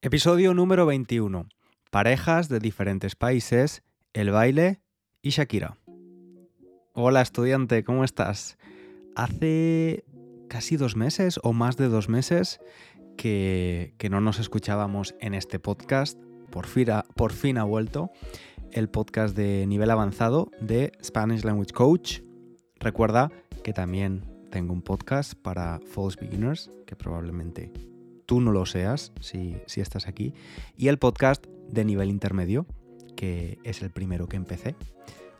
Episodio número 21. Parejas de diferentes países, el baile y Shakira. Hola estudiante, ¿cómo estás? Hace casi dos meses o más de dos meses que, no nos escuchábamos en este podcast. Por fin, ha, por fin ha vuelto el podcast de nivel avanzado de Spanish Language Coach. Recuerda que también tengo un podcast para false beginners, que probablemente tú no lo seas si, estás aquí, y el podcast de nivel intermedio, que es el primero que empecé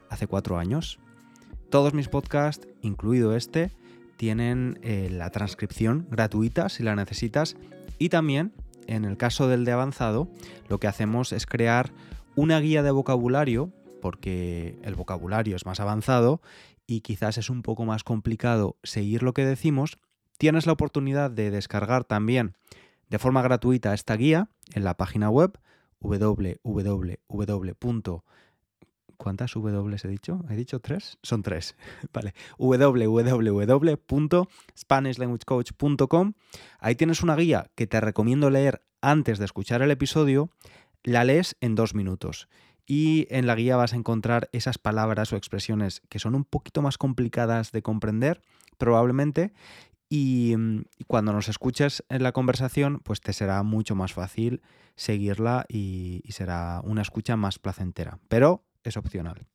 hace cuatro años. Todos mis podcasts, incluido este, tienen eh, la transcripción gratuita si la necesitas. Y también, en el caso del de avanzado, lo que hacemos es crear una guía de vocabulario, porque el vocabulario es más avanzado y quizás es un poco más complicado seguir lo que decimos, tienes la oportunidad de descargar también de forma gratuita esta guía en la página web www. ¿Cuántas W he dicho? ¿He dicho tres? Son tres. Vale. www.spanishlanguagecoach.com. Ahí tienes una guía que te recomiendo leer antes de escuchar el episodio. La lees en dos minutos. Y en la guía vas a encontrar esas palabras o expresiones que son un poquito más complicadas de comprender, probablemente, y, mm, cuando nos escuches en la conversación, pues te será mucho más fácil seguirla y, será una escucha más placentera. Pero es opcional.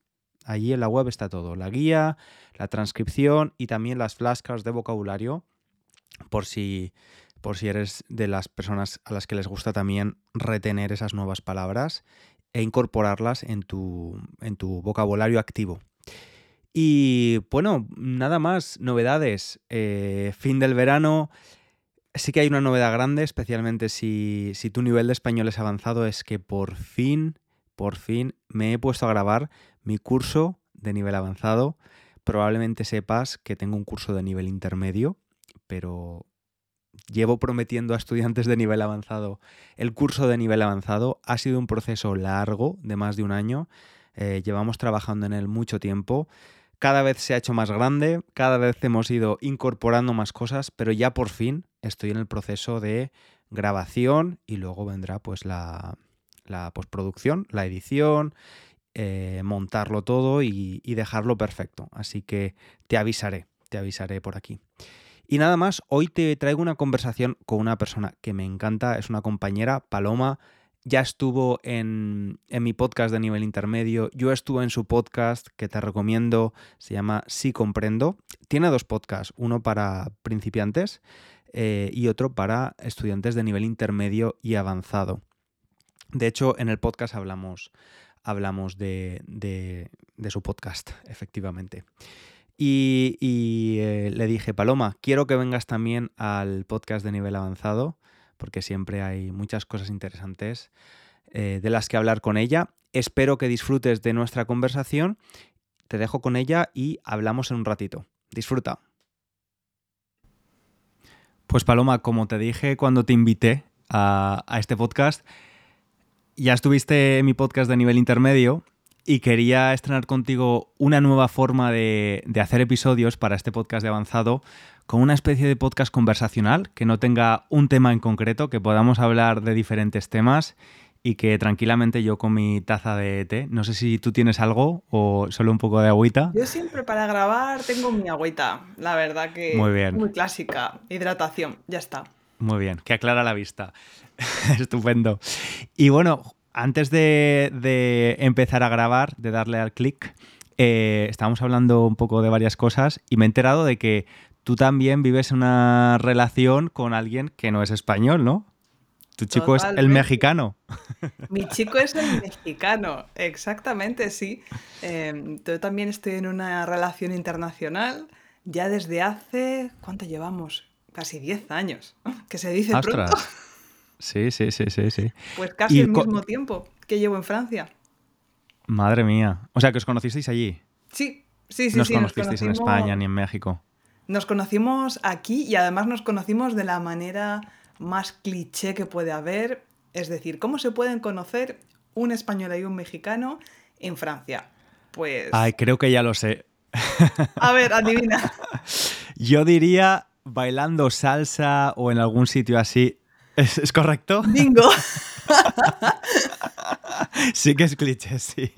Allí en la web está todo, la guía, la transcripción y también las flashcards de vocabulario, por si, por si eres de las personas a las que les gusta también retener esas nuevas palabras e incorporarlas en tu, en tu vocabulario activo. Y bueno, nada más, novedades. Eh, fin del verano. Sí que hay una novedad grande, especialmente si, si tu nivel de español es avanzado, es que por fin, por fin me he puesto a grabar mi curso de nivel avanzado. Probablemente sepas que tengo un curso de nivel intermedio, pero llevo prometiendo a estudiantes de nivel avanzado el curso de nivel avanzado. Ha sido un proceso largo, de más de un año. Eh, llevamos trabajando en él mucho tiempo cada vez se ha hecho más grande, cada vez hemos ido incorporando más cosas, pero ya por fin estoy en el proceso de grabación y luego vendrá pues la, postproducción, la edición, eh, montarlo todo y dejarlo perfecto. Así que te avisaré, te avisaré por aquí. Y nada más, hoy te traigo una conversación con una persona que me encanta, es una compañera, Paloma, ya estuvo en, mi podcast de nivel intermedio, yo estuve en su podcast que te recomiendo, se llama Sí Comprendo. Tiene dos podcasts, uno para principiantes eh, y otro para estudiantes de nivel intermedio y avanzado. De hecho, en el podcast hablamos, hablamos de, su podcast, efectivamente. Y, eh, le dije, Paloma, quiero que vengas también al podcast de nivel avanzado porque siempre hay muchas cosas interesantes eh, de las que hablar con ella. Espero que disfrutes de nuestra conversación. Te dejo con ella y hablamos en un ratito. Disfruta. Pues Paloma, como te dije cuando te invité a, este podcast, ya estuviste en mi podcast de nivel intermedio y quería estrenar contigo una nueva forma de, de, hacer episodios para este podcast de avanzado con una especie de podcast conversacional que no tenga un tema en concreto, que podamos hablar de diferentes temas y que tranquilamente yo con mi taza de té, no sé si tú tienes algo o solo un poco de agüita. Yo siempre para grabar tengo mi agüita, la verdad que muy, bien. muy clásica, hidratación, ya está. Muy bien, que aclara la vista. Estupendo. Y bueno, antes de, empezar a grabar, de darle al clic, eh, estábamos hablando un poco de varias cosas y me he enterado de que tú también vives una relación con alguien que no es español, ¿no? Tu chico es el mexicano. Mi chico es el mexicano, exactamente, sí. Em, yo también estoy en una relación internacional ya desde hace, ¿cuánto llevamos? Casi 10 años, que se dice pronto. Sí, sí, sí, sí, sí. Pues casi el mismo tiempo que llevo en Francia. Madre mía. O sea, que os conocisteis allí. Sí, sí, sí. No os conocisteis en España ni en México. Nos conocimos aquí y además nos conocimos de la manera más cliché que puede haber. Es decir, ¿cómo se pueden conocer un español y un mexicano en Francia? Pues. Ay, creo que ya lo sé. A ver, adivina. Yo diría bailando salsa o en algún sitio así. ¿Es, correcto? Bingo. sí que es cliché, sí.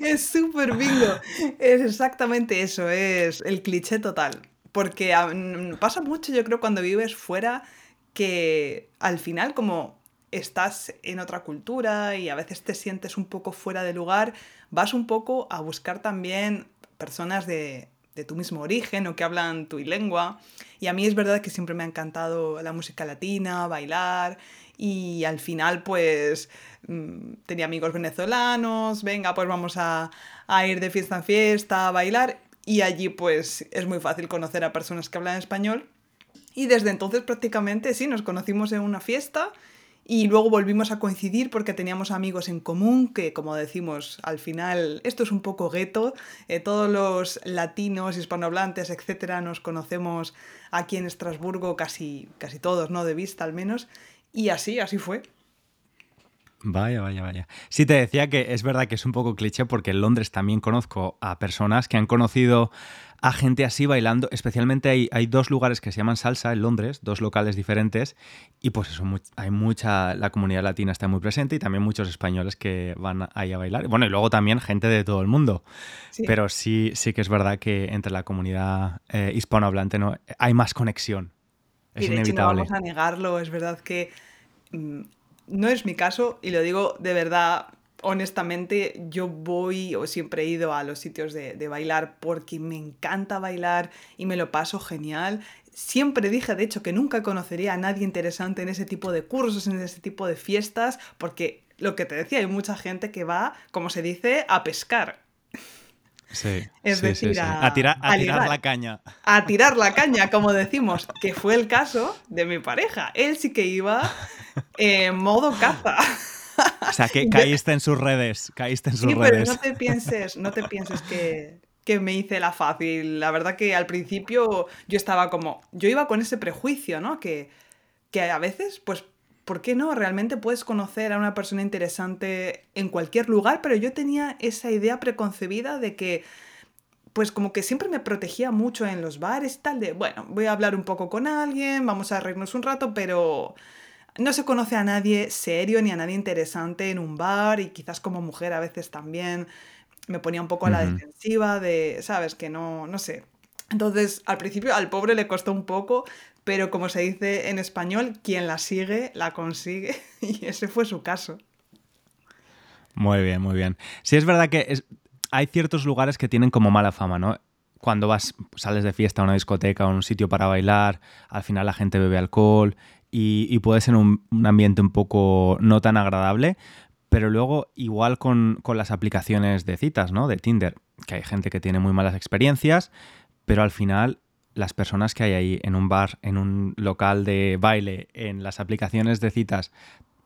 Es súper bingo. Es exactamente eso, es el cliché total. Porque pasa mucho, yo creo, cuando vives fuera, que al final como estás en otra cultura y a veces te sientes un poco fuera de lugar, vas un poco a buscar también personas de, de tu mismo origen o que hablan tu lengua. Y a mí es verdad que siempre me ha encantado la música latina, bailar y al final pues mm, tenía amigos venezolanos, venga pues vamos a, a ir de fiesta en fiesta, a bailar y allí pues es muy fácil conocer a personas que hablan español. Y desde entonces prácticamente sí, nos conocimos en una fiesta y luego volvimos a coincidir porque teníamos amigos en común, que como decimos, al final esto es un poco gueto. Eh, todos los latinos, hispanohablantes, etcétera, nos conocemos aquí en Estrasburgo, casi, casi todos, ¿no? De vista al menos. Y así, así fue. Vaya, vaya, vaya. Sí, te decía que es verdad que es un poco cliché porque en Londres también conozco a personas que han conocido a gente así bailando. Especialmente hay, hay dos lugares que se llaman salsa en Londres, dos locales diferentes, y pues eso, hay mucha, la comunidad latina está muy presente y también muchos españoles que van ahí a bailar. Bueno, y luego también gente de todo el mundo. Pero sí, sí que es verdad que entre la comunidad eh, hispanohablante ¿no? hay más conexión. Es y inevitable. no vamos a negarlo, es verdad que mm, no es mi caso y lo digo de verdad, honestamente, yo voy o siempre he ido a los sitios de, bailar porque me encanta bailar y me lo paso genial. Siempre dije, de hecho, que nunca conocería a nadie interesante en ese tipo de cursos, en ese tipo de fiestas, porque lo que te decía, hay mucha gente que va, como se dice, a pescar. Sí, es decir, A, tirar, a tirar la caña. A tirar la caña, como decimos, que fue el caso de mi pareja. Él sí que iba en modo caza. O sea, que caíste en sus redes, caíste en sus sí, redes. pero no te pienses, no te pienses que, que me hice la fácil. La verdad que al principio yo estaba como, yo iba con ese prejuicio, ¿no? Que, que a veces, pues ¿por qué no? Realmente puedes conocer a una persona interesante en cualquier lugar, pero yo tenía esa idea preconcebida de que, pues como que siempre me protegía mucho en los bares tal, de, bueno, voy a hablar un poco con alguien, vamos a reírnos un rato, pero no se conoce a nadie serio ni a nadie interesante en un bar y quizás como mujer a veces también me ponía un poco a la defensiva de, sabes, que no, no sé. Entonces, al principio al pobre le costó un poco, pero como se dice en español, quien la sigue, la consigue, y ese fue su caso. Muy bien, muy bien. Sí, es verdad que hay ciertos lugares que tienen como mala fama, ¿no? Cuando vas, sales de fiesta a una discoteca o a un sitio para bailar, al final la gente bebe alcohol y, puede ser un, ambiente un poco no tan agradable, pero luego igual con, con, las aplicaciones de citas, ¿no? De Tinder, que hay gente que tiene muy malas experiencias, pero al final las personas que hay ahí en un bar, en un local de baile, en las aplicaciones de citas,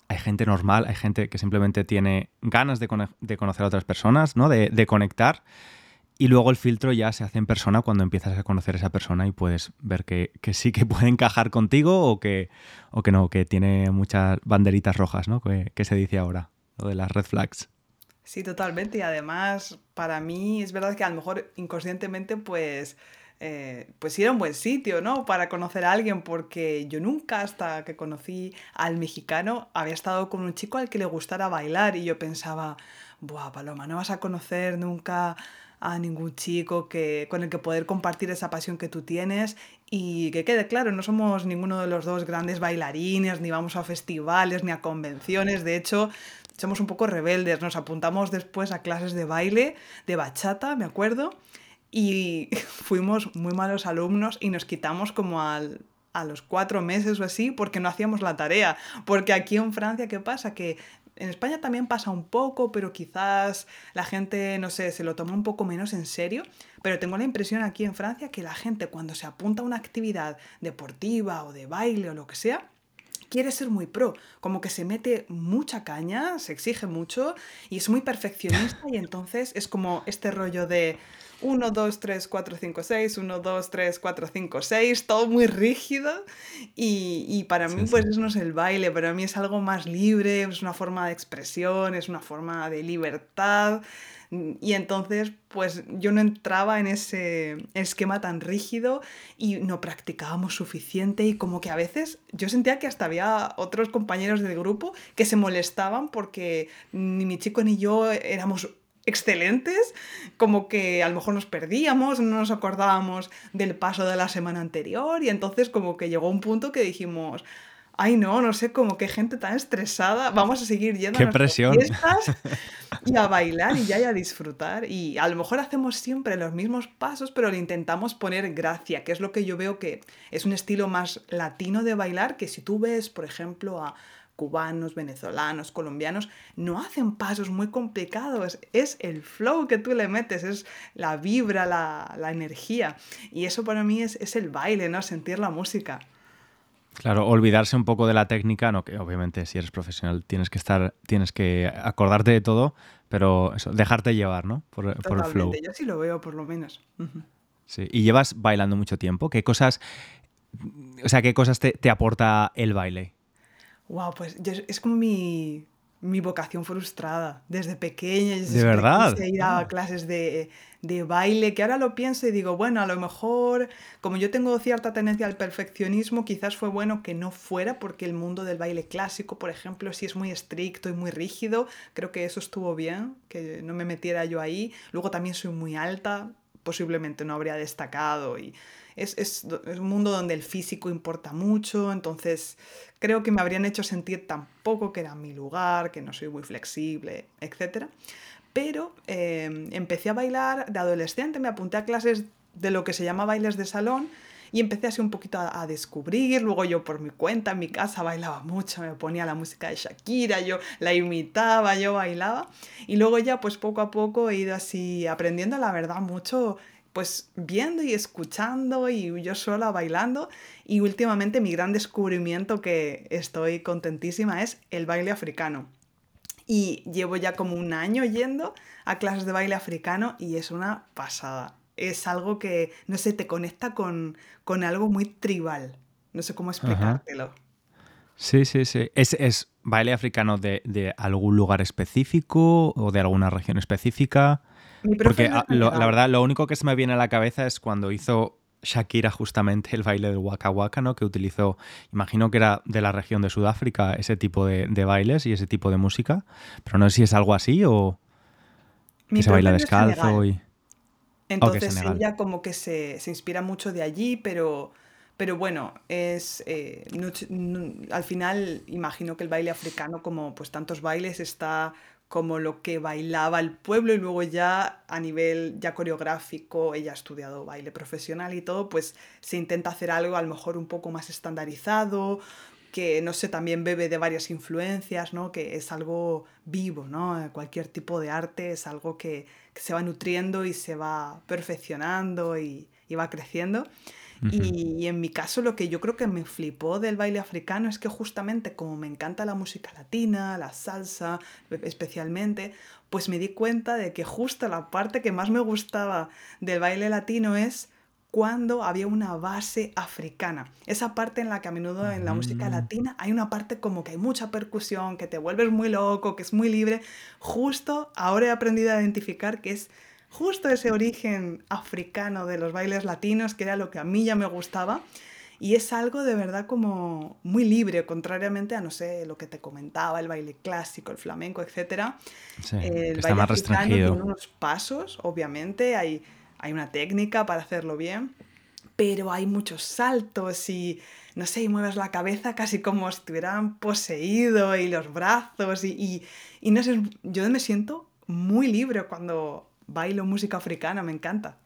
hay gente normal, hay gente que simplemente tiene ganas de, conocer a otras personas, ¿no? De, conectar. Y luego el filtro ya se hace en persona cuando empiezas a conocer a esa persona y puedes ver que, sí que puede encajar contigo o que, o que no, que tiene muchas banderitas rojas, ¿no? Que, que se dice ahora, lo de las red flags. Sí, totalmente. Y además, para mí es verdad que a lo mejor inconscientemente, pues eh, pues era un buen sitio, ¿no? Para conocer a alguien, porque yo nunca, hasta que conocí al mexicano, había estado con un chico al que le gustara bailar y yo pensaba, buah, Paloma, no vas a conocer nunca a ningún chico que, con el que poder compartir esa pasión que tú tienes y que quede claro, no somos ninguno de los dos grandes bailarines, ni vamos a festivales, ni a convenciones, de hecho somos un poco rebeldes, nos apuntamos después a clases de baile, de bachata, me acuerdo, y fuimos muy malos alumnos y nos quitamos como al, a los cuatro meses o así porque no hacíamos la tarea. Porque aquí en Francia, ¿qué pasa? Que en España también pasa un poco, pero quizás la gente, no sé, se lo toma un poco menos en serio. Pero tengo la impresión aquí en Francia que la gente cuando se apunta a una actividad deportiva o de baile o lo que sea, quiere ser muy pro, como que se mete mucha caña, se exige mucho y es muy perfeccionista y entonces es como este rollo de 1, 2, 3, 4, 5, 6, 1, 2, 3, 4, 5, 6, todo muy rígido. Y, y para mí, pues eso no es el baile, para mí es algo más libre, es una forma de expresión, es una forma de libertad, Y entonces, pues yo no entraba en ese esquema tan rígido y no practicábamos suficiente y como que a veces yo sentía que hasta había otros compañeros del grupo que se molestaban porque ni mi chico ni yo éramos excelentes, como que a lo mejor nos perdíamos, no nos acordábamos del paso de la semana anterior y entonces como que llegó un punto que dijimos, ay no, no sé, como que gente tan estresada, vamos a seguir yendo Qué a presión. fiestas y a bailar y ya y a disfrutar y a lo mejor hacemos siempre los mismos pasos, pero le intentamos poner gracia, que es lo que yo veo que es un estilo más latino de bailar, que si tú ves, por ejemplo, a cubanos, venezolanos, colombianos, no hacen pasos muy complicados, es el flow que tú le metes, es la vibra, la, la energía. Y eso para mí es, es, el baile, ¿no? Sentir la música. Claro, olvidarse un poco de la técnica, no que obviamente si eres profesional tienes que estar, tienes que acordarte de todo, pero eso, dejarte llevar, ¿no? Por, por el flow. Yo sí lo veo, por lo menos. Uh -huh. Sí. ¿Y llevas bailando mucho tiempo? ¿Qué cosas, o sea, qué cosas te, te aporta el baile? Wow, pues yo, es como mi, mi, vocación frustrada. Desde pequeña. Desde ¿De verdad? Quise ir a Ah. clases de, de, baile, que ahora lo pienso y digo, bueno, a lo mejor, como yo tengo cierta tendencia al perfeccionismo, quizás fue bueno que no fuera, porque el mundo del baile clásico, por ejemplo, sí es muy estricto y muy rígido. Creo que eso estuvo bien, que no me metiera yo ahí. Luego también soy muy alta, posiblemente no habría destacado y es, es, es, un mundo donde el físico importa mucho, entonces creo que me habrían hecho sentir tampoco que era mi lugar, que no soy muy flexible, etc. Pero eh, empecé a bailar de adolescente, me apunté a clases de lo que se llama bailes de salón y empecé así un poquito a, descubrir, luego yo por mi cuenta en mi casa bailaba mucho, me ponía la música de Shakira, yo la imitaba, yo bailaba y luego ya pues poco a poco he ido así aprendiendo la verdad mucho pues viendo y escuchando y yo sola bailando y últimamente mi gran descubrimiento que estoy contentísima es el baile africano. Y llevo ya como un año yendo a clases de baile africano y es una pasada. Es algo que, no sé, te conecta con, con algo muy tribal. No sé cómo explicártelo. Ajá. Sí, sí, sí. ¿Es, es baile africano de, de, algún lugar específico o de alguna región específica? Porque ah, lo, la verdad, lo único que se me viene a la cabeza es cuando hizo Shakira justamente el baile del Waka Waka, ¿no? Que utilizó, imagino que era de la región de Sudáfrica, ese tipo de, de bailes y ese tipo de música. Pero no sé si es algo así o Mi que se baila descalzo y... Entonces ella como que se, se inspira mucho de allí, pero, pero bueno, es eh, no- no- al final imagino que el baile africano, como pues tantos bailes, está como lo que bailaba el pueblo y luego ya a nivel ya coreográfico, ella ha estudiado baile profesional y todo, pues se intenta hacer algo a lo mejor un poco más estandarizado, que no sé, también bebe de varias influencias, ¿no? Que es algo vivo, ¿no? Cualquier tipo de arte es algo que, que se va nutriendo y se va perfeccionando y, y va creciendo. Y, y en mi caso lo que yo creo que me flipó del baile africano es que justamente como me encanta la música latina, la salsa especialmente, pues me di cuenta de que justo la parte que más me gustaba del baile latino es cuando había una base africana. Esa parte en la que a menudo en la música Mm. latina hay una parte como que hay mucha percusión, que te vuelves muy loco, que es muy libre. Justo ahora he aprendido a identificar que es justo ese origen africano de los bailes latinos, que era lo que a mí ya me gustaba. Y es algo de verdad como muy libre, contrariamente a, no sé, lo que te comentaba, el baile clásico, el flamenco, etc. Sí, está baile más restringido. tiene unos pasos, obviamente, hay, hay una técnica para hacerlo bien, pero hay muchos saltos y, no sé, y mueves la cabeza casi como si estuvieran poseído y los brazos y, y, y no sé, yo me siento muy libre cuando bailo música africana, me encanta.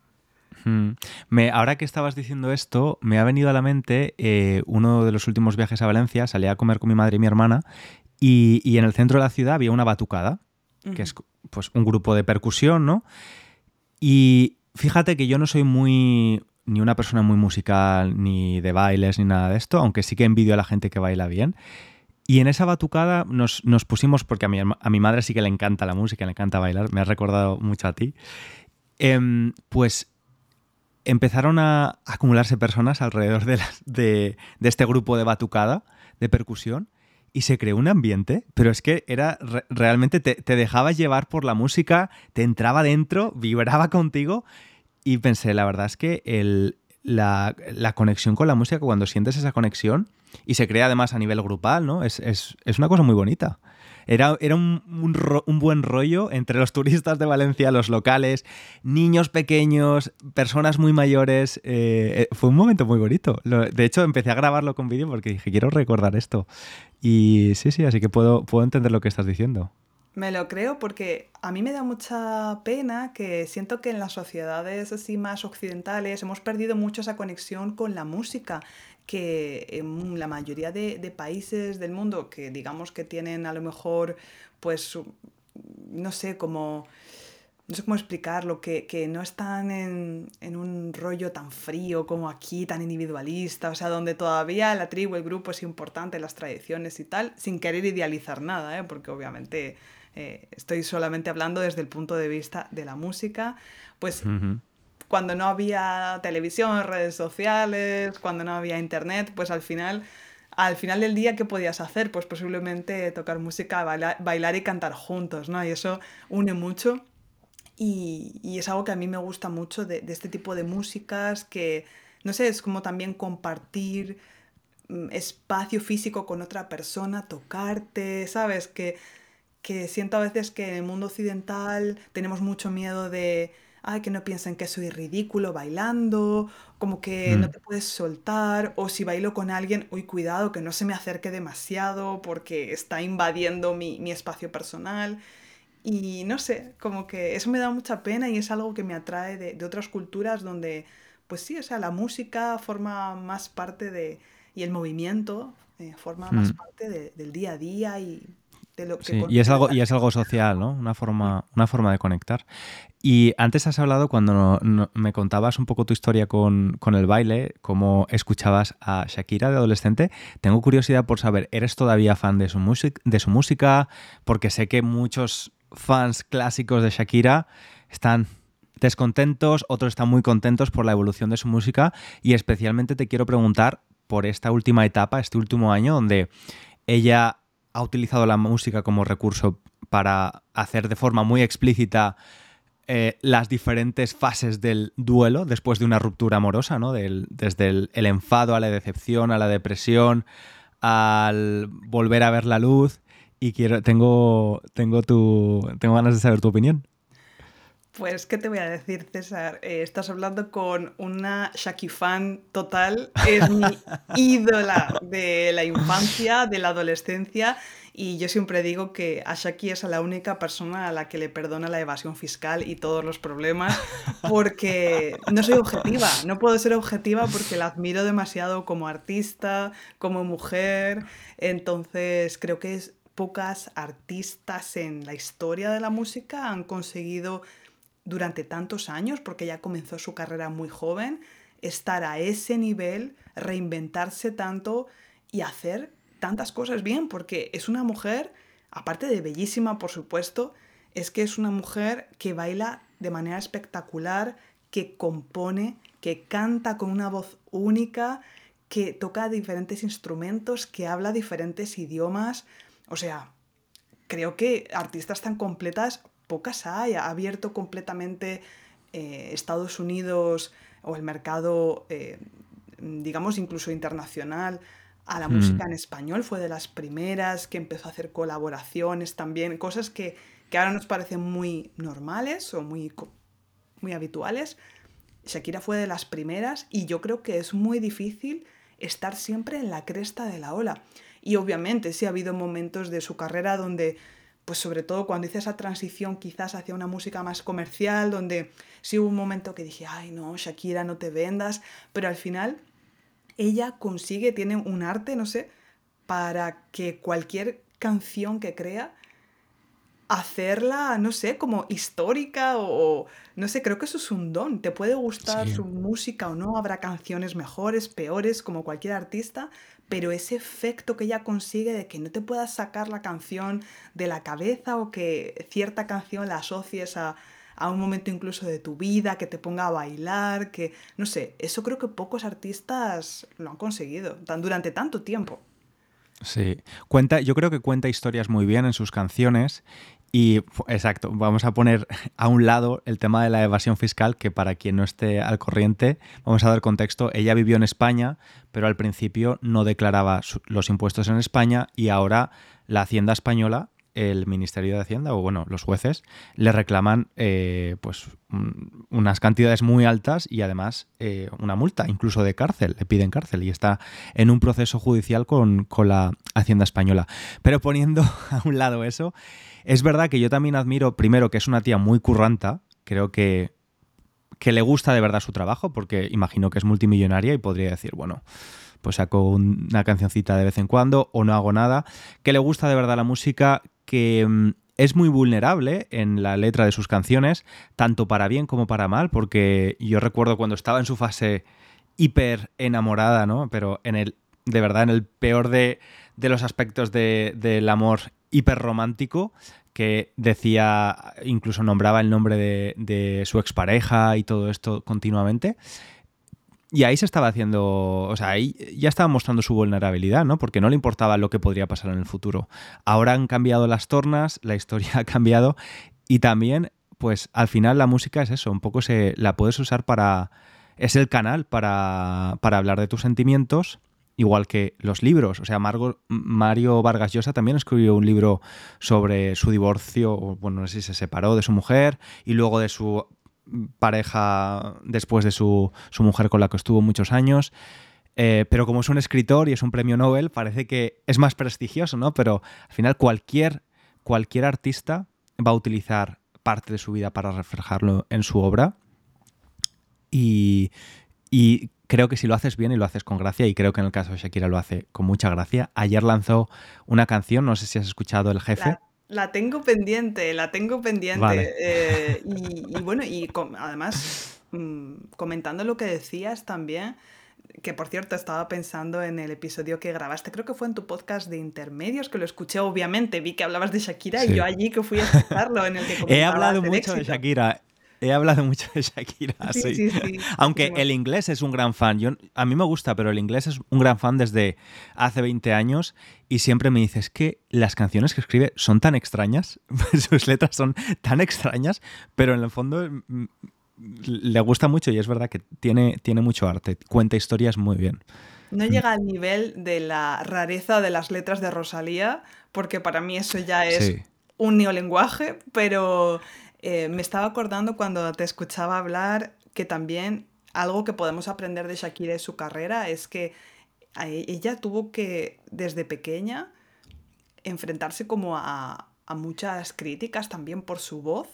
Mm. Me, ahora que estabas diciendo esto, me ha venido a la mente eh, uno de los últimos viajes a Valencia. Salí a comer con mi madre y mi hermana y, y en el centro de la ciudad había una batucada, que es pues un grupo de percusión, ¿no? Y fíjate que yo no soy muy ni una persona muy musical, ni de bailes, ni nada de esto, aunque sí que envidio a la gente que baila bien. Y en esa batucada nos, nos pusimos, porque a mi, a mi, madre sí que le encanta la música, le encanta bailar, me has recordado mucho a ti, eh, pues empezaron a acumularse personas alrededor de, de, este grupo de batucada, de percusión, y se creó un ambiente, pero es que era realmente te, dejabas llevar por la música, te entraba dentro, vibraba contigo y pensé, la verdad es que el, la, conexión con la música, cuando sientes esa conexión y se crea además a nivel grupal, ¿no? Es, es una cosa muy bonita. Era, era un, un, buen rollo entre los turistas de Valencia, los locales, niños pequeños, personas muy mayores. Eh, eh, fue un momento muy bonito. de hecho, empecé a grabarlo con vídeo porque dije, quiero recordar esto. Y sí, sí, así que puedo, puedo entender lo que estás diciendo. Me lo creo porque a mí me da mucha pena que siento que en las sociedades así más occidentales hemos perdido mucho esa conexión con la música que en la mayoría de, países del mundo que digamos que tienen a lo mejor, pues, no sé, como, no sé cómo explicarlo, que, que no están en, en, un rollo tan frío como aquí, tan individualista, o sea, donde todavía la tribu, el grupo es importante, las tradiciones y tal, sin querer idealizar nada, ¿eh? porque obviamente eh, estoy solamente hablando desde el punto de vista de la música, pues cuando no había televisión, redes sociales, cuando no había internet, pues al final, al final del día, ¿qué podías hacer? Pues posiblemente tocar música, bailar, y cantar juntos, ¿no? Y eso une mucho. Y, y, es algo que a mí me gusta mucho de, de, este tipo de músicas, que, no sé, es como también compartir mm, espacio físico con otra persona, tocarte, ¿sabes? Que, que siento a veces que en el mundo occidental tenemos mucho miedo de ay, que no piensen que soy ridículo bailando, como que no mm. te puedes soltar, o si bailo con alguien, uy, cuidado, que no se me acerque demasiado porque está invadiendo mi, espacio personal. Y no sé, como que eso me da mucha pena y es algo que me atrae de, otras culturas donde, pues sí, o sea, la música forma más parte de, y el movimiento eh, forma más mm. parte del día a día y y es algo y es algo social, ¿no? Una forma, una forma de conectar. Y antes has hablado, cuando me contabas un poco tu historia con, el baile, cómo escuchabas a Shakira de adolescente. Tengo curiosidad por saber, ¿eres todavía fan de su, de su música? Porque sé que muchos fans clásicos de Shakira están descontentos, otros están muy contentos por la evolución de su música y especialmente te quiero preguntar por esta última etapa, este último año, donde ella ha utilizado la música como recurso para hacer de forma muy explícita eh, las diferentes fases del duelo después de una ruptura amorosa, ¿no? desde el, enfado a la decepción, a la depresión, al volver a ver la luz. Y quiero, tengo, tengo, tu, tengo ganas de saber tu opinión. Pues, ¿qué te voy a decir, César? Eh, estás hablando con una Shaki fan total. Es mi ídola de la infancia, de la adolescencia. Y yo siempre digo que a Shaki es la única persona a la que le perdona la evasión fiscal y todos los problemas, porque no soy objetiva, no puedo ser objetiva porque la admiro demasiado como artista, como mujer. Entonces creo que es, pocas artistas en la historia de la música han conseguido durante tantos años, porque ella comenzó su carrera muy joven, estar a ese nivel, reinventarse tanto y hacer tantas cosas bien, porque es una mujer, aparte de bellísima, por supuesto, es que es una mujer que baila de manera espectacular, que compone, que canta con una voz única, que toca diferentes instrumentos, que habla diferentes idiomas. O sea, creo que artistas tan completas pocas hay. Ha abierto completamente eh, Estados Unidos o el mercado, eh, digamos, incluso internacional a la música mm. en español. Fue de las primeras que empezó a hacer colaboraciones también, cosas que, que ahora nos parecen muy normales o muy, muy habituales. Shakira fue de las primeras y yo creo que es muy difícil estar siempre en la cresta de la ola. Y obviamente sí ha habido momentos de su carrera donde pues sobre todo cuando hice esa transición quizás hacia una música más comercial, donde sí hubo un momento que dije, ay no, Shakira, no te vendas, pero al final ella consigue, tiene un arte, no sé, para que cualquier canción que crea, hacerla, no sé, como histórica o, no sé, creo que eso es un don. Te puede gustar su música o no, habrá canciones mejores, peores, como cualquier artista, pero ese efecto que ella consigue de que no te puedas sacar la canción de la cabeza o que cierta canción la asocies a, un momento incluso de tu vida, que te ponga a bailar, que no sé, eso creo que pocos artistas lo han conseguido tan, durante tanto tiempo. Sí, cuenta, yo creo que cuenta historias muy bien en sus canciones y exacto, vamos a poner a un lado el tema de la evasión fiscal, que para quien no esté al corriente, vamos a dar contexto, ella vivió en España, pero al principio no declaraba los impuestos en España y ahora la Hacienda española el Ministerio de Hacienda o bueno, los jueces le reclaman eh, pues unas cantidades muy altas y además eh, una multa, incluso de cárcel, le piden cárcel y está en un proceso judicial con, con la Hacienda española. Pero poniendo a un lado eso, es verdad que yo también admiro, primero, que es una tía muy curranta, creo que, que le gusta de verdad su trabajo, porque imagino que es multimillonaria y podría decir, bueno, pues saco una cancioncita de vez en cuando o no hago nada, que le gusta de verdad la música, que mm, es muy vulnerable en la letra de sus canciones, tanto para bien como para mal, porque yo recuerdo cuando estaba en su fase hiper enamorada, ¿no? Pero en el, de verdad, en el peor de, los aspectos del amor hiper romántico, que decía, incluso nombraba el nombre de, de su expareja y todo esto continuamente. Y ahí se estaba haciendo, o sea, ahí ya estaba mostrando su vulnerabilidad, ¿no? Porque no le importaba lo que podría pasar en el futuro. Ahora han cambiado las tornas, la historia ha cambiado y también, pues al final la música es eso, un poco se la puedes usar para, es el canal para, para hablar de tus sentimientos, igual que los libros. O sea, Mario Vargas Llosa también escribió un libro sobre su divorcio, bueno, no sé si se separó de su mujer y luego de su pareja después de su, mujer con la que estuvo muchos años. Eh, pero como es un escritor y es un premio Nobel, parece que es más prestigioso, ¿no? Pero al final cualquier, cualquier artista va a utilizar parte de su vida para reflejarlo en su obra. Y, y, creo que si lo haces bien y lo haces con gracia, y creo que en el caso de Shakira lo hace con mucha gracia, ayer lanzó una canción, no sé si has escuchado El Jefe. La tengo pendiente, la tengo pendiente. Eh, y, bueno, y además, mm, comentando lo que decías también, que por cierto estaba pensando en el episodio que grabaste, creo que fue en tu podcast de intermedios, que lo escuché obviamente, vi que hablabas de Shakira y yo allí que fui a escucharlo en el que He hablado mucho de Shakira He hablado mucho de Shakira, sí. Aunque el inglés es un gran fan. Yo, a mí me gusta, pero el inglés es un gran fan desde hace 20 años y siempre me dices que las canciones que escribe son tan extrañas, sus letras son tan extrañas, pero en el fondo mm, le gusta mucho y es verdad que tiene, tiene mucho arte, cuenta historias muy bien. No llega al nivel de la rareza de las letras de Rosalía, porque para mí eso ya es un neolenguaje, pero eh, me estaba acordando cuando te escuchaba hablar que también algo que podemos aprender de Shakira y su carrera es que e, ella tuvo que, desde pequeña, enfrentarse como a, a muchas críticas también por su voz,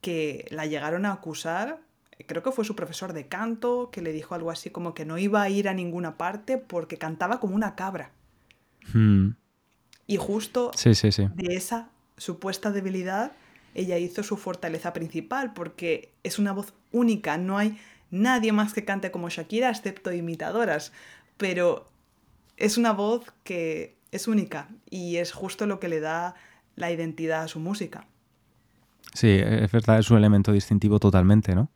que la llegaron a acusar creo que fue su profesor de canto, que le dijo algo así como que no iba a ir a ninguna parte porque cantaba como una cabra. Hmm. Y justo de esa supuesta debilidad ella hizo su fortaleza principal porque es una voz única, no hay nadie más que cante como Shakira excepto imitadoras, pero es una voz que es única y es justo lo que le da la identidad a su música. Sí, es verdad, es un elemento distintivo totalmente, ¿no?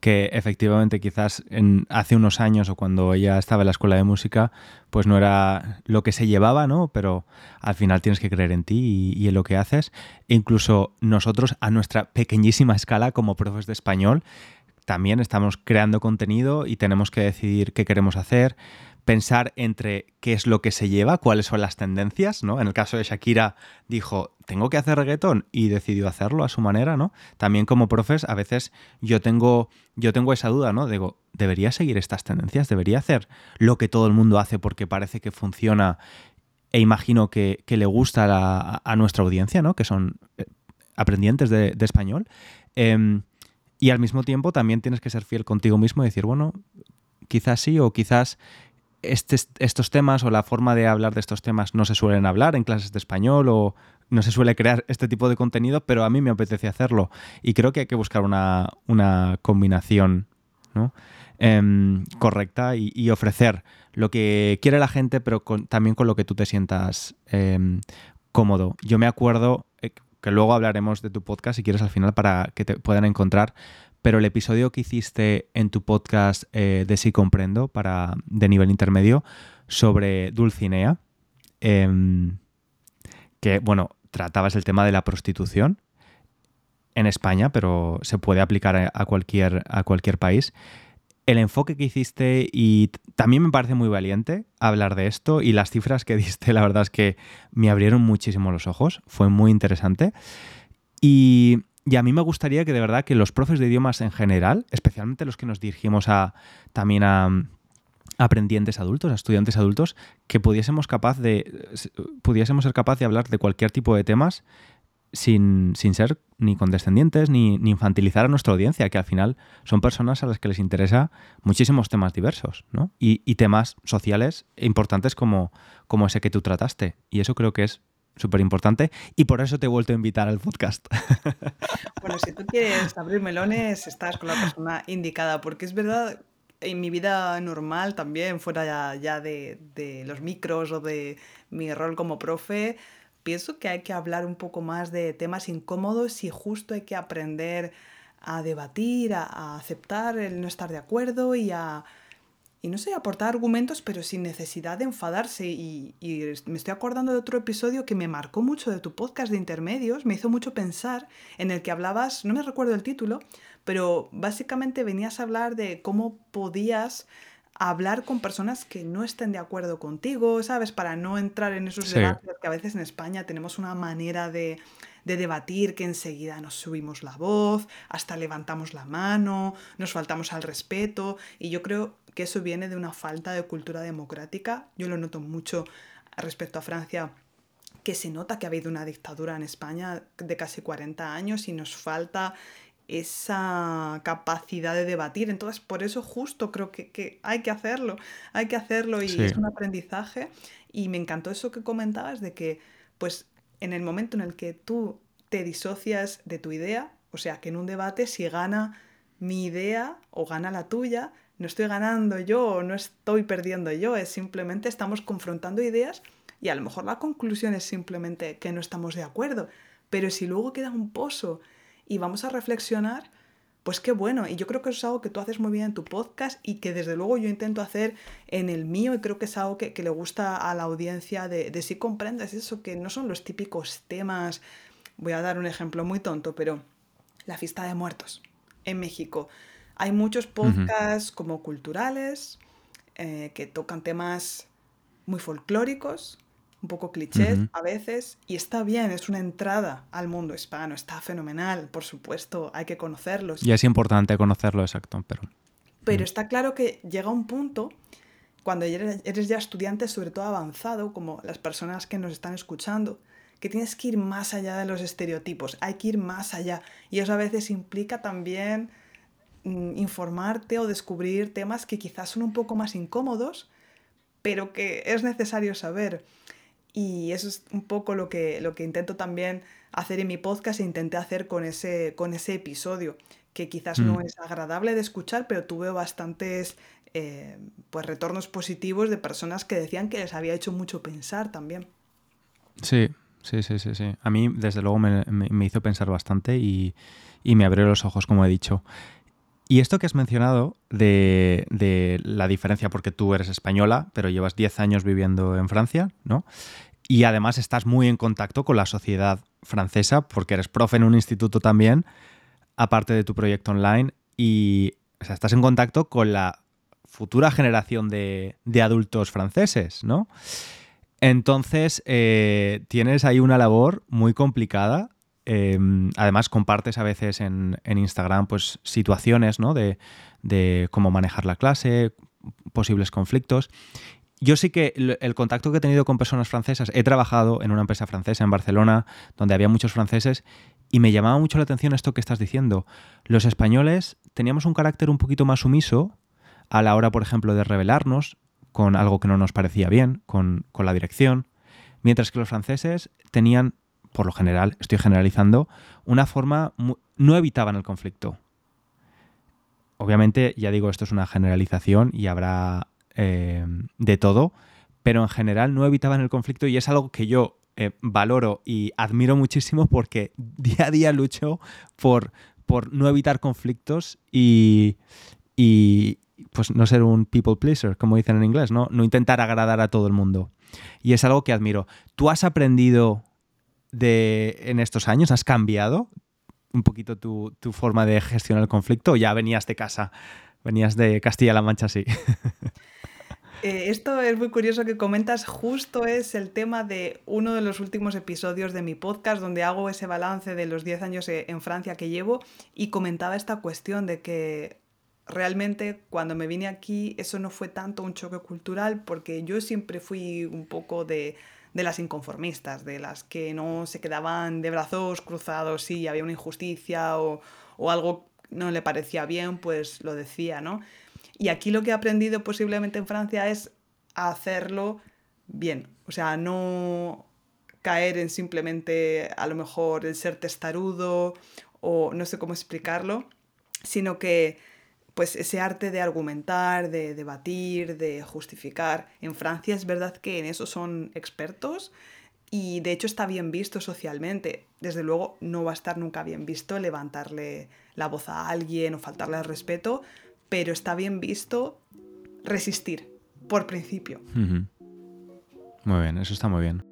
Que efectivamente quizás en, hace unos años o cuando ella estaba en la escuela de música, pues no era lo que se llevaba, ¿no? Pero al final tienes que creer en ti y, en lo que haces. incluso nosotros a nuestra pequeñísima escala como profes de español, también estamos creando contenido y tenemos que decidir qué queremos hacer, pensar entre qué es lo que se lleva, cuáles son las tendencias, ¿no? En el caso de Shakira dijo, tengo que hacer reggaetón y decidió hacerlo a su manera, ¿no? También como profes, a veces yo tengo, yo tengo esa duda, ¿no? Digo, ¿debería seguir estas tendencias? ¿Debería hacer lo que todo el mundo hace porque parece que funciona e imagino que, le gusta a, nuestra audiencia, ¿no? Que son eh, aprendientes de, español. Em, y al mismo tiempo también tienes que ser fiel contigo mismo y decir, bueno, quizás sí o quizás este, estos temas o la forma de hablar de estos temas no se suelen hablar en clases de español o no se suele crear este tipo de contenido, pero a mí me apetece hacerlo. Y creo que hay que buscar una, combinación em, correcta y, ofrecer lo que quiere la gente, pero también con lo que tú te sientas em, cómodo. Yo me acuerdo eh, que luego hablaremos de tu podcast si quieres al final para que te puedan encontrar, pero el episodio que hiciste en tu podcast eh, de Sí Comprendo para, de nivel intermedio sobre Dulcinea, em, que, bueno, tratabas el tema de la prostitución en España, pero se puede aplicar a cualquier, a cualquier país. El enfoque que hiciste y también me parece muy valiente hablar de esto y las cifras que diste, la verdad es que me abrieron muchísimo los ojos, fue muy interesante. Y, a mí me gustaría que de verdad que los profes de idiomas en general, especialmente los que nos dirigimos a, también a, aprendientes adultos, a estudiantes adultos, que pudiésemos, capaz de, pudiésemos ser capaz de hablar de cualquier tipo de temas sin, ser ni condescendientes ni, infantilizar a nuestra audiencia, que al final son personas a las que les interesa muchísimos temas diversos, ¿no? Y, temas sociales importantes como, como ese que tú trataste. Y eso creo que es súper importante y por eso te he vuelto a invitar al podcast. Bueno, si tú quieres abrir melones, estás con la persona indicada, porque es verdad, en mi vida normal también, fuera ya, de, de, los micros o de mi rol como profe, pienso que hay que hablar un poco más de temas incómodos y justo hay que aprender a debatir, a, aceptar el no estar de acuerdo y a, y no sé, aportar argumentos, pero sin necesidad de enfadarse. Y, y, me estoy acordando de otro episodio que me marcó mucho de tu podcast de intermedios, me hizo mucho pensar, en el que hablabas, no me recuerdo el título, pero básicamente venías a hablar de cómo podías hablar con personas que no estén de acuerdo contigo, ¿sabes? Para no entrar en esos debates que a veces en España tenemos una manera de, de, debatir que enseguida nos subimos la voz, hasta levantamos la mano, nos faltamos al respeto y yo creo que eso viene de una falta de cultura democrática. Yo lo noto mucho respecto a Francia que se nota que ha habido una dictadura en España de casi 40 años y nos falta esa capacidad de debatir. Entonces, por eso justo creo que, hay que hacerlo, hay que hacerlo y es un aprendizaje. Y me encantó eso que comentabas de que, pues, en el momento en el que tú te disocias de tu idea, o sea, que en un debate si gana mi idea o gana la tuya, no estoy ganando yo o no estoy perdiendo yo, es simplemente estamos confrontando ideas y a lo mejor la conclusión es simplemente que no estamos de acuerdo, pero si luego queda un pozo y vamos a reflexionar, pues qué bueno. Y yo creo que eso es algo que tú haces muy bien en tu podcast y que desde luego yo intento hacer en el mío y creo que es algo que, le gusta a la audiencia de, de si comprendes eso, que no son los típicos temas. Voy a dar un ejemplo muy tonto, pero la fiesta de muertos en México. Hay muchos podcasts como culturales eh, que tocan temas muy folclóricos, un poco clichés a veces, y está bien, es una entrada al mundo hispano, está fenomenal, por supuesto, hay que conocerlos. Y es importante conocerlo, exacto, pero... Pero está claro que llega un punto, cuando eres, eres ya estudiante, sobre todo avanzado, como las personas que nos están escuchando, que tienes que ir más allá de los estereotipos, hay que ir más allá. Y eso a veces implica también mm, informarte o descubrir temas que quizás son un poco más incómodos, pero que es necesario saber. Y eso es un poco lo que, lo que intento también hacer en mi podcast e intenté hacer con ese, con ese episodio, que quizás no mm. es agradable de escuchar, pero tuve bastantes eh, pues, retornos positivos de personas que decían que les había hecho mucho pensar también. Sí, sí, sí, sí. sí. A mí, desde luego, me, me, hizo pensar bastante y, y me abrió los ojos, como he dicho. Y esto que has mencionado de, de, la diferencia, porque tú eres española, pero llevas 10 años viviendo en Francia, ¿no? Y además estás muy en contacto con la sociedad francesa, porque eres profe en un instituto también, aparte de tu proyecto online, y estás en contacto con la futura generación de, de adultos franceses, ¿no? Entonces, eh, tienes ahí una labor muy complicada Em, además, compartes a veces en, Instagram pues, situaciones ¿no? de, cómo manejar la clase, posibles conflictos. Yo sí que el, contacto que he tenido con personas francesas, he trabajado en una empresa francesa en Barcelona, donde había muchos franceses, y me llamaba mucho la atención esto que estás diciendo. Los españoles teníamos un carácter un poquito más sumiso a la hora, por ejemplo, de rebelarnos con algo que no nos parecía bien, con, con la dirección, mientras que los franceses tenían por lo general, estoy generalizando, una forma, no evitaban el conflicto. Obviamente, ya digo, esto es una generalización y habrá eh, de todo, pero en general no evitaban el conflicto y es algo que yo eh, valoro y admiro muchísimo porque día a día lucho por, por no evitar conflictos y, y, pues no ser un people pleaser, como dicen en inglés, ¿no? No intentar agradar a todo el mundo. Y es algo que admiro. ¿Tú has aprendido en estos años? ¿Has cambiado un poquito tu, tu forma de gestionar el conflicto o ya venías de casa? Venías de Castilla-La Mancha, sí. Eh, esto es muy curioso que comentas, justo es el tema de uno de los últimos episodios de mi podcast donde hago ese balance de los 10 años eh, en Francia que llevo y comentaba esta cuestión de que realmente cuando me vine aquí eso no fue tanto un choque cultural porque yo siempre fui un poco de, de las inconformistas, de las que no se quedaban de brazos cruzados si había una injusticia o, o algo no le parecía bien, pues lo decía, ¿no? Y aquí lo que he aprendido posiblemente en Francia es hacerlo bien, o sea, no caer en simplemente a lo mejor el ser testarudo o no sé cómo explicarlo, sino que pues ese arte de argumentar, de debatir, de justificar. En Francia es verdad que en eso son expertos y de hecho está bien visto socialmente. Desde luego no va a estar nunca bien visto levantarle la voz a alguien o faltarle al respeto, pero está bien visto resistir, por principio. Muy bien, eso está muy bien.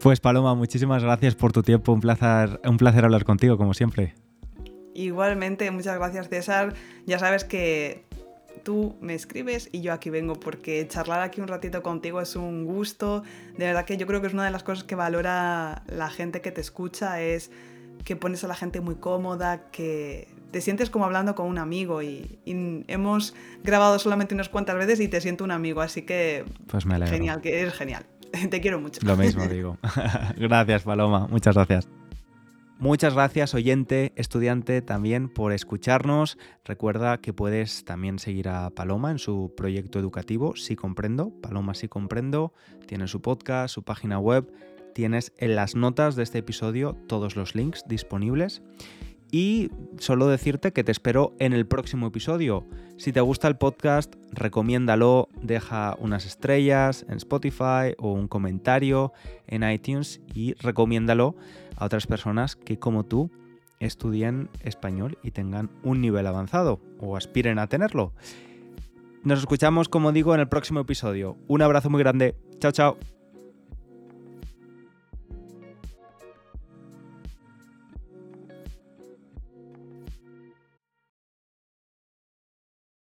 Pues Paloma, muchísimas gracias por tu tiempo, un placer, un placer hablar contigo, como siempre. Igualmente, muchas gracias César. Ya sabes que tú me escribes y yo aquí vengo porque charlar aquí un ratito contigo es un gusto. De verdad que yo creo que es una de las cosas que valora la gente que te escucha, es que pones a la gente muy cómoda, que te sientes como hablando con un amigo y, hemos grabado solamente unas cuantas veces y te siento un amigo, así que pues me alegro. genial, que eres genial. Te quiero mucho. Lo mismo digo. gracias, Paloma. Muchas gracias. Muchas gracias oyente, estudiante también por escucharnos. Recuerda que puedes también seguir a Paloma en su proyecto educativo Si Comprendo. Paloma Si Comprendo tiene su podcast, su página web. Tienes en las notas de este episodio todos los links disponibles. Y solo decirte que te espero en el próximo episodio. Si te gusta el podcast, recomiéndalo, deja unas estrellas en Spotify o un comentario en iTunes y recomiéndalo a otras personas que como tú estudien español y tengan un nivel avanzado o aspiren a tenerlo. Nos escuchamos, como digo, en el próximo episodio. Un abrazo muy grande. Chao, chao.